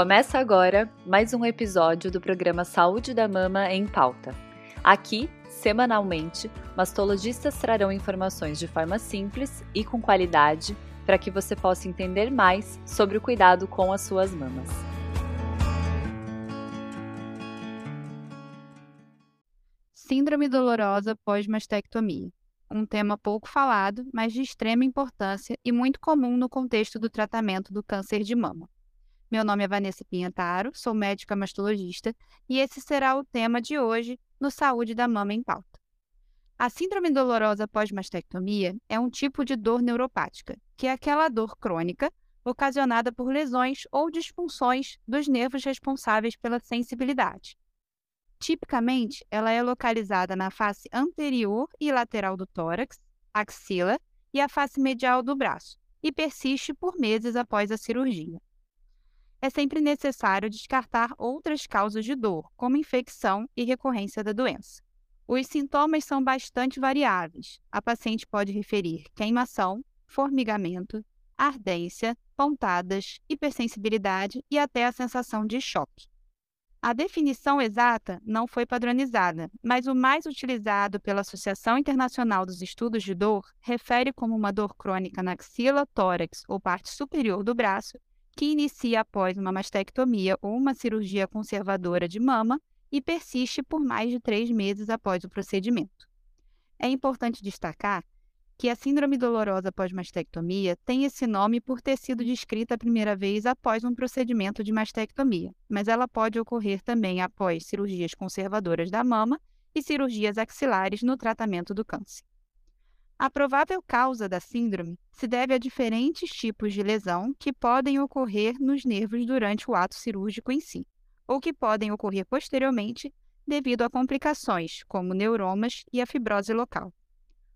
Começa agora mais um episódio do programa Saúde da Mama em Pauta. Aqui, semanalmente, mastologistas trarão informações de forma simples e com qualidade para que você possa entender mais sobre o cuidado com as suas mamas. Síndrome dolorosa pós-mastectomia. Um tema pouco falado, mas de extrema importância e muito comum no contexto do tratamento do câncer de mama. Meu nome é Vanessa Pinhataro, sou médica mastologista e esse será o tema de hoje no Saúde da Mama em Pauta. A síndrome dolorosa pós-mastectomia é um tipo de dor neuropática, que é aquela dor crônica ocasionada por lesões ou disfunções dos nervos responsáveis pela sensibilidade. Tipicamente, ela é localizada na face anterior e lateral do tórax, axila e a face medial do braço, e persiste por meses após a cirurgia é sempre necessário descartar outras causas de dor, como infecção e recorrência da doença. Os sintomas são bastante variáveis. A paciente pode referir queimação, formigamento, ardência, pontadas, hipersensibilidade e até a sensação de choque. A definição exata não foi padronizada, mas o mais utilizado pela Associação Internacional dos Estudos de Dor refere como uma dor crônica na axila, tórax ou parte superior do braço que inicia após uma mastectomia ou uma cirurgia conservadora de mama e persiste por mais de três meses após o procedimento. É importante destacar que a síndrome dolorosa pós-mastectomia tem esse nome por ter sido descrita a primeira vez após um procedimento de mastectomia, mas ela pode ocorrer também após cirurgias conservadoras da mama e cirurgias axilares no tratamento do câncer. A provável causa da síndrome se deve a diferentes tipos de lesão que podem ocorrer nos nervos durante o ato cirúrgico em si, ou que podem ocorrer posteriormente devido a complicações, como neuromas e a fibrose local.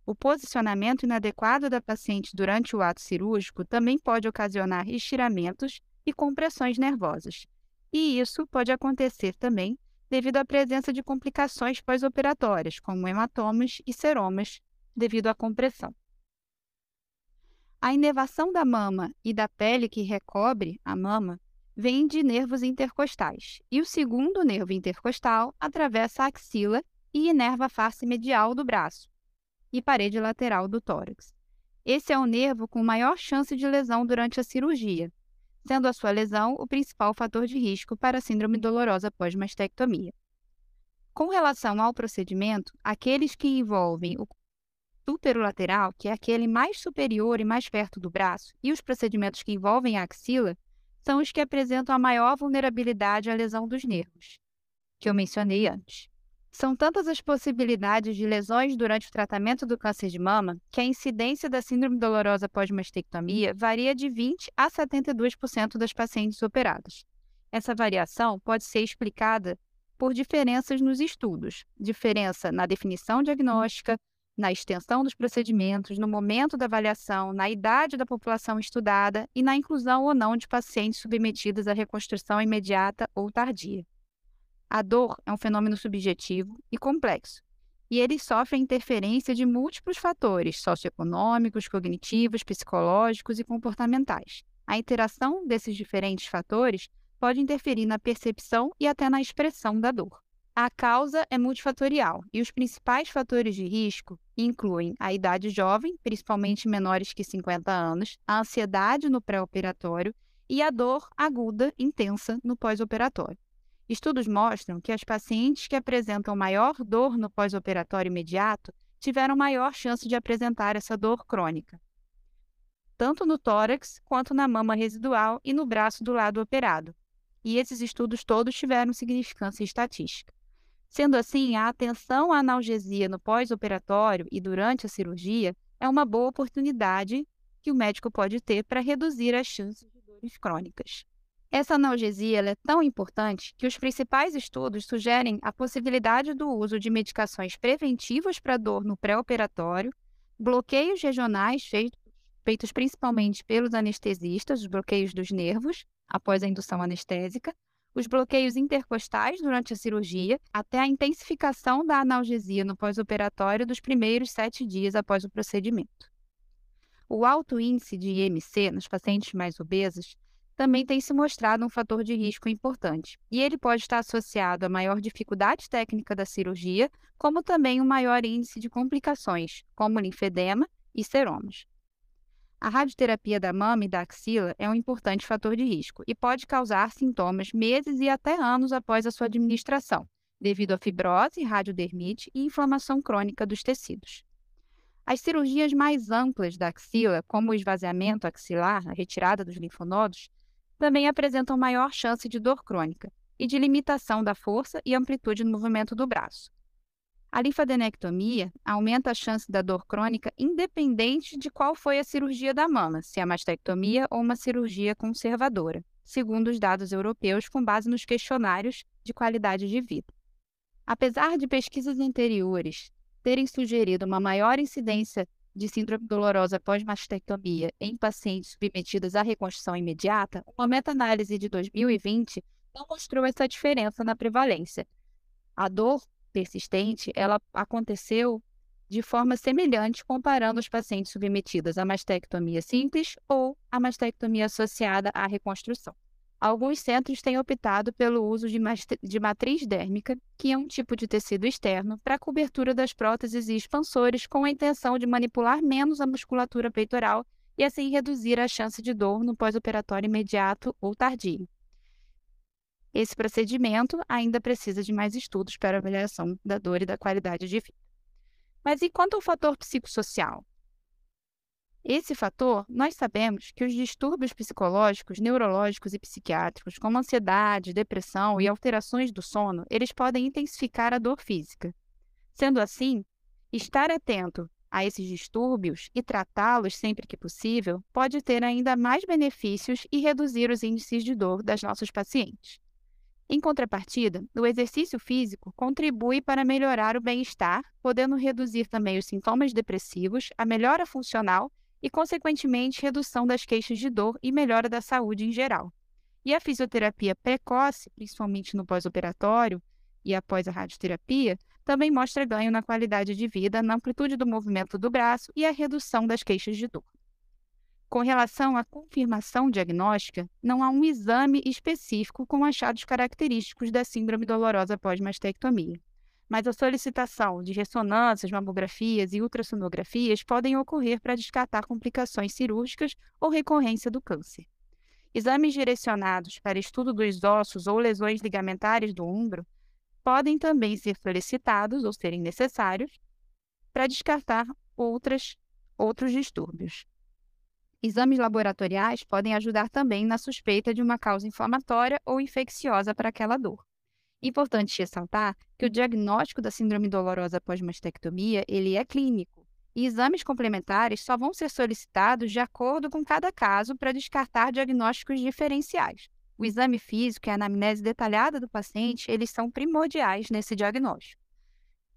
O posicionamento inadequado da paciente durante o ato cirúrgico também pode ocasionar estiramentos e compressões nervosas. E isso pode acontecer também devido à presença de complicações pós-operatórias, como hematomas e seromas, devido à compressão. A inervação da mama e da pele que recobre a mama vem de nervos intercostais, e o segundo nervo intercostal atravessa a axila e inerva a face medial do braço e parede lateral do tórax. Esse é o nervo com maior chance de lesão durante a cirurgia, sendo a sua lesão o principal fator de risco para a síndrome dolorosa pós-mastectomia. Com relação ao procedimento, aqueles que envolvem o superolateral, que é aquele mais superior e mais perto do braço, e os procedimentos que envolvem a axila, são os que apresentam a maior vulnerabilidade à lesão dos nervos, que eu mencionei antes. São tantas as possibilidades de lesões durante o tratamento do câncer de mama que a incidência da síndrome dolorosa pós-mastectomia varia de 20 a 72% das pacientes operadas. Essa variação pode ser explicada por diferenças nos estudos, diferença na definição diagnóstica, na extensão dos procedimentos, no momento da avaliação, na idade da população estudada e na inclusão ou não de pacientes submetidos à reconstrução imediata ou tardia. A dor é um fenômeno subjetivo e complexo, e ele sofre a interferência de múltiplos fatores socioeconômicos, cognitivos, psicológicos e comportamentais. A interação desses diferentes fatores pode interferir na percepção e até na expressão da dor. A causa é multifatorial e os principais fatores de risco incluem a idade jovem, principalmente menores que 50 anos, a ansiedade no pré-operatório e a dor aguda intensa no pós-operatório. Estudos mostram que as pacientes que apresentam maior dor no pós-operatório imediato tiveram maior chance de apresentar essa dor crônica, tanto no tórax quanto na mama residual e no braço do lado operado. E esses estudos todos tiveram significância estatística. Sendo assim, a atenção à analgesia no pós-operatório e durante a cirurgia é uma boa oportunidade que o médico pode ter para reduzir as chances de dores crônicas. Essa analgesia é tão importante que os principais estudos sugerem a possibilidade do uso de medicações preventivas para dor no pré-operatório, bloqueios regionais feitos, feitos principalmente pelos anestesistas, os bloqueios dos nervos após a indução anestésica, os bloqueios intercostais durante a cirurgia, até a intensificação da analgesia no pós-operatório dos primeiros sete dias após o procedimento. O alto índice de IMC nos pacientes mais obesos também tem se mostrado um fator de risco importante, e ele pode estar associado a maior dificuldade técnica da cirurgia, como também um maior índice de complicações, como linfedema e seromas. A radioterapia da mama e da axila é um importante fator de risco e pode causar sintomas meses e até anos após a sua administração, devido a fibrose, radiodermite e inflamação crônica dos tecidos. As cirurgias mais amplas da axila, como o esvaziamento axilar, a retirada dos linfonodos, também apresentam maior chance de dor crônica e de limitação da força e amplitude no movimento do braço. A linfadenectomia aumenta a chance da dor crônica independente de qual foi a cirurgia da mama, se é mastectomia ou uma cirurgia conservadora, segundo os dados europeus com base nos questionários de qualidade de vida. Apesar de pesquisas anteriores terem sugerido uma maior incidência de síndrome dolorosa pós-mastectomia em pacientes submetidos à reconstrução imediata, uma meta-análise de 2020 não mostrou essa diferença na prevalência. A dor persistente, ela aconteceu de forma semelhante comparando os pacientes submetidos à mastectomia simples ou à mastectomia associada à reconstrução. Alguns centros têm optado pelo uso de, de matriz dérmica, que é um tipo de tecido externo, para cobertura das próteses e expansores, com a intenção de manipular menos a musculatura peitoral e assim reduzir a chance de dor no pós-operatório imediato ou tardio. Esse procedimento ainda precisa de mais estudos para avaliação da dor e da qualidade de vida. Mas e quanto ao fator psicossocial? Esse fator, nós sabemos que os distúrbios psicológicos, neurológicos e psiquiátricos, como ansiedade, depressão e alterações do sono, eles podem intensificar a dor física. Sendo assim, estar atento a esses distúrbios e tratá-los sempre que possível pode ter ainda mais benefícios e reduzir os índices de dor das nossos pacientes. Em contrapartida, o exercício físico contribui para melhorar o bem-estar, podendo reduzir também os sintomas depressivos, a melhora funcional e, consequentemente, redução das queixas de dor e melhora da saúde em geral. E a fisioterapia precoce, principalmente no pós-operatório e após a radioterapia, também mostra ganho na qualidade de vida, na amplitude do movimento do braço e a redução das queixas de dor. Com relação à confirmação diagnóstica, não há um exame específico com achados característicos da síndrome dolorosa pós-mastectomia mas a solicitação de ressonâncias, mamografias e ultrassonografias podem ocorrer para descartar complicações cirúrgicas ou recorrência do câncer. Exames direcionados para estudo dos ossos ou lesões ligamentares do ombro podem também ser solicitados ou serem necessários para descartar outras, outros distúrbios. Exames laboratoriais podem ajudar também na suspeita de uma causa inflamatória ou infecciosa para aquela dor. Importante ressaltar que o diagnóstico da síndrome dolorosa pós-mastectomia ele é clínico e exames complementares só vão ser solicitados de acordo com cada caso para descartar diagnósticos diferenciais. O exame físico e a anamnese detalhada do paciente, eles são primordiais nesse diagnóstico.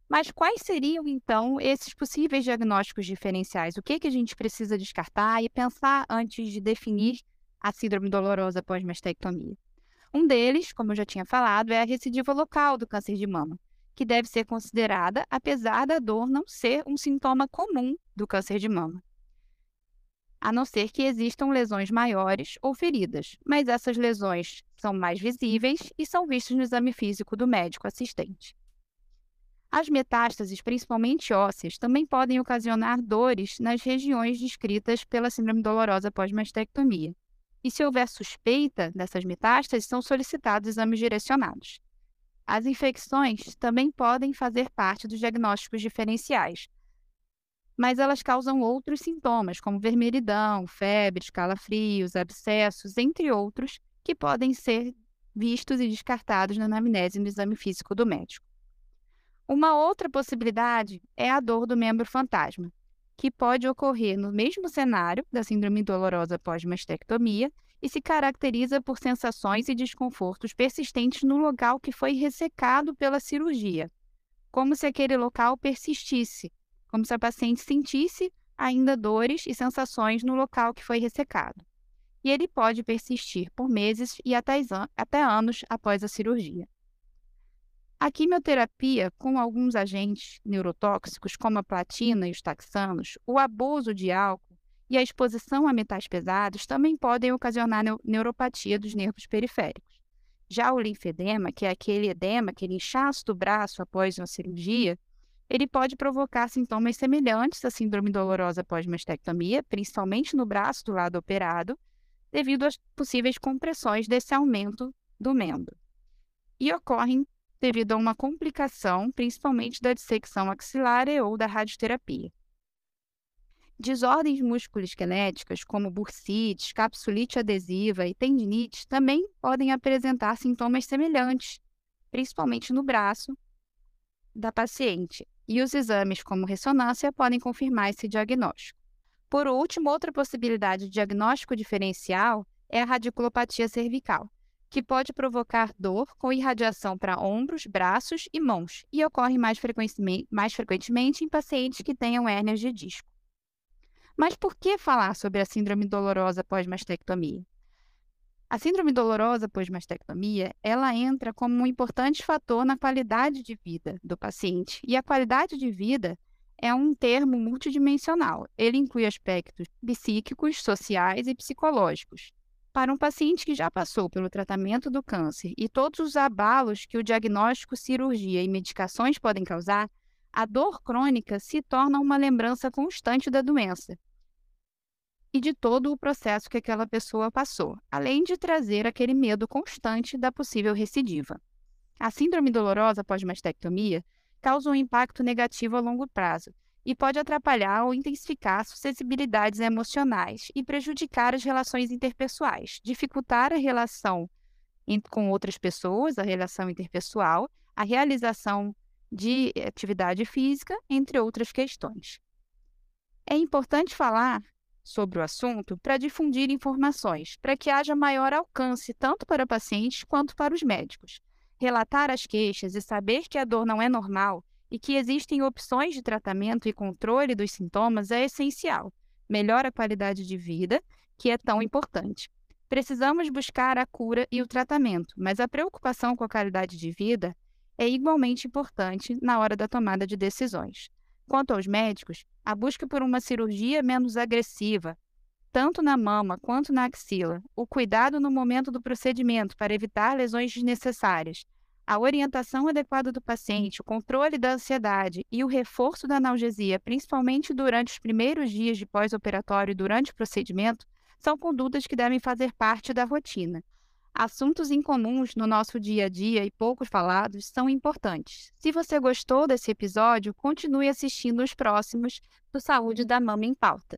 Mas quais seriam, então, esses possíveis diagnósticos diferenciais? O que, que a gente precisa descartar e pensar antes de definir a síndrome dolorosa pós-mastectomia? Um deles, como eu já tinha falado, é a recidiva local do câncer de mama, que deve ser considerada apesar da dor não ser um sintoma comum do câncer de mama. A não ser que existam lesões maiores ou feridas, mas essas lesões são mais visíveis e são vistas no exame físico do médico assistente. As metástases, principalmente ósseas, também podem ocasionar dores nas regiões descritas pela síndrome dolorosa pós-mastectomia, e se houver suspeita dessas metástases, são solicitados exames direcionados. As infecções também podem fazer parte dos diagnósticos diferenciais, mas elas causam outros sintomas, como vermelhidão, febre, calafrios, abscessos, entre outros, que podem ser vistos e descartados na anamnese no exame físico do médico. Uma outra possibilidade é a dor do membro fantasma, que pode ocorrer no mesmo cenário da síndrome dolorosa pós-mastectomia e se caracteriza por sensações e desconfortos persistentes no local que foi ressecado pela cirurgia, como se aquele local persistisse, como se a paciente sentisse ainda dores e sensações no local que foi ressecado. E ele pode persistir por meses e até, anos após a cirurgia. A quimioterapia com alguns agentes neurotóxicos, como a platina e os taxanos, o abuso de álcool e a exposição a metais pesados também podem ocasionar neuropatia dos nervos periféricos. Já o linfedema, que é aquele edema, aquele inchaço do braço após uma cirurgia, ele pode provocar sintomas semelhantes à síndrome dolorosa pós-mastectomia, principalmente no braço do lado operado, devido às possíveis compressões desse aumento do membro. E ocorrem devido a uma complicação, principalmente da dissecção axilar ou da radioterapia. Desordens musculoesqueléticas, como bursite, capsulite adesiva e tendinite, também podem apresentar sintomas semelhantes, principalmente no braço da paciente, e os exames como ressonância podem confirmar esse diagnóstico. Por último, outra possibilidade de diagnóstico diferencial é a radiculopatia cervical, que pode provocar dor com irradiação para ombros, braços e mãos, e ocorre mais frequentemente, mais frequentemente em pacientes que tenham hérnias de disco. Mas por que falar sobre a síndrome dolorosa pós-mastectomia? A síndrome dolorosa pós-mastectomia, ela entra como um importante fator na qualidade de vida do paciente. E a qualidade de vida é um termo multidimensional. Ele inclui aspectos psíquicos, sociais e psicológicos. Para um paciente que já passou pelo tratamento do câncer e todos os abalos que o diagnóstico, cirurgia e medicações podem causar, a dor crônica se torna uma lembrança constante da doença e de todo o processo que aquela pessoa passou, além de trazer aquele medo constante da possível recidiva. A síndrome dolorosa pós-mastectomia causa um impacto negativo a longo prazo e pode atrapalhar ou intensificar suscetibilidades emocionais e prejudicar as relações interpessoais, dificultar a relação com outras pessoas, a relação interpessoal, a realização de atividade física, entre outras questões. É importante falar sobre o assunto para difundir informações, para que haja maior alcance tanto para pacientes quanto para os médicos. Relatar as queixas e saber que a dor não é normal e que existem opções de tratamento e controle dos sintomas é essencial. Melhora a qualidade de vida, que é tão importante. Precisamos buscar a cura e o tratamento, mas a preocupação com a qualidade de vida é igualmente importante na hora da tomada de decisões. Quanto aos médicos, a busca por uma cirurgia menos agressiva, tanto na mama quanto na axila, o cuidado no momento do procedimento para evitar lesões desnecessárias, a orientação adequada do paciente, o controle da ansiedade e o reforço da analgesia, principalmente durante os primeiros dias de pós-operatório e durante o procedimento, são condutas que devem fazer parte da rotina. Assuntos incomuns no nosso dia a dia e poucos falados são importantes. Se você gostou desse episódio, continue assistindo os próximos do Saúde da Mama em Pauta.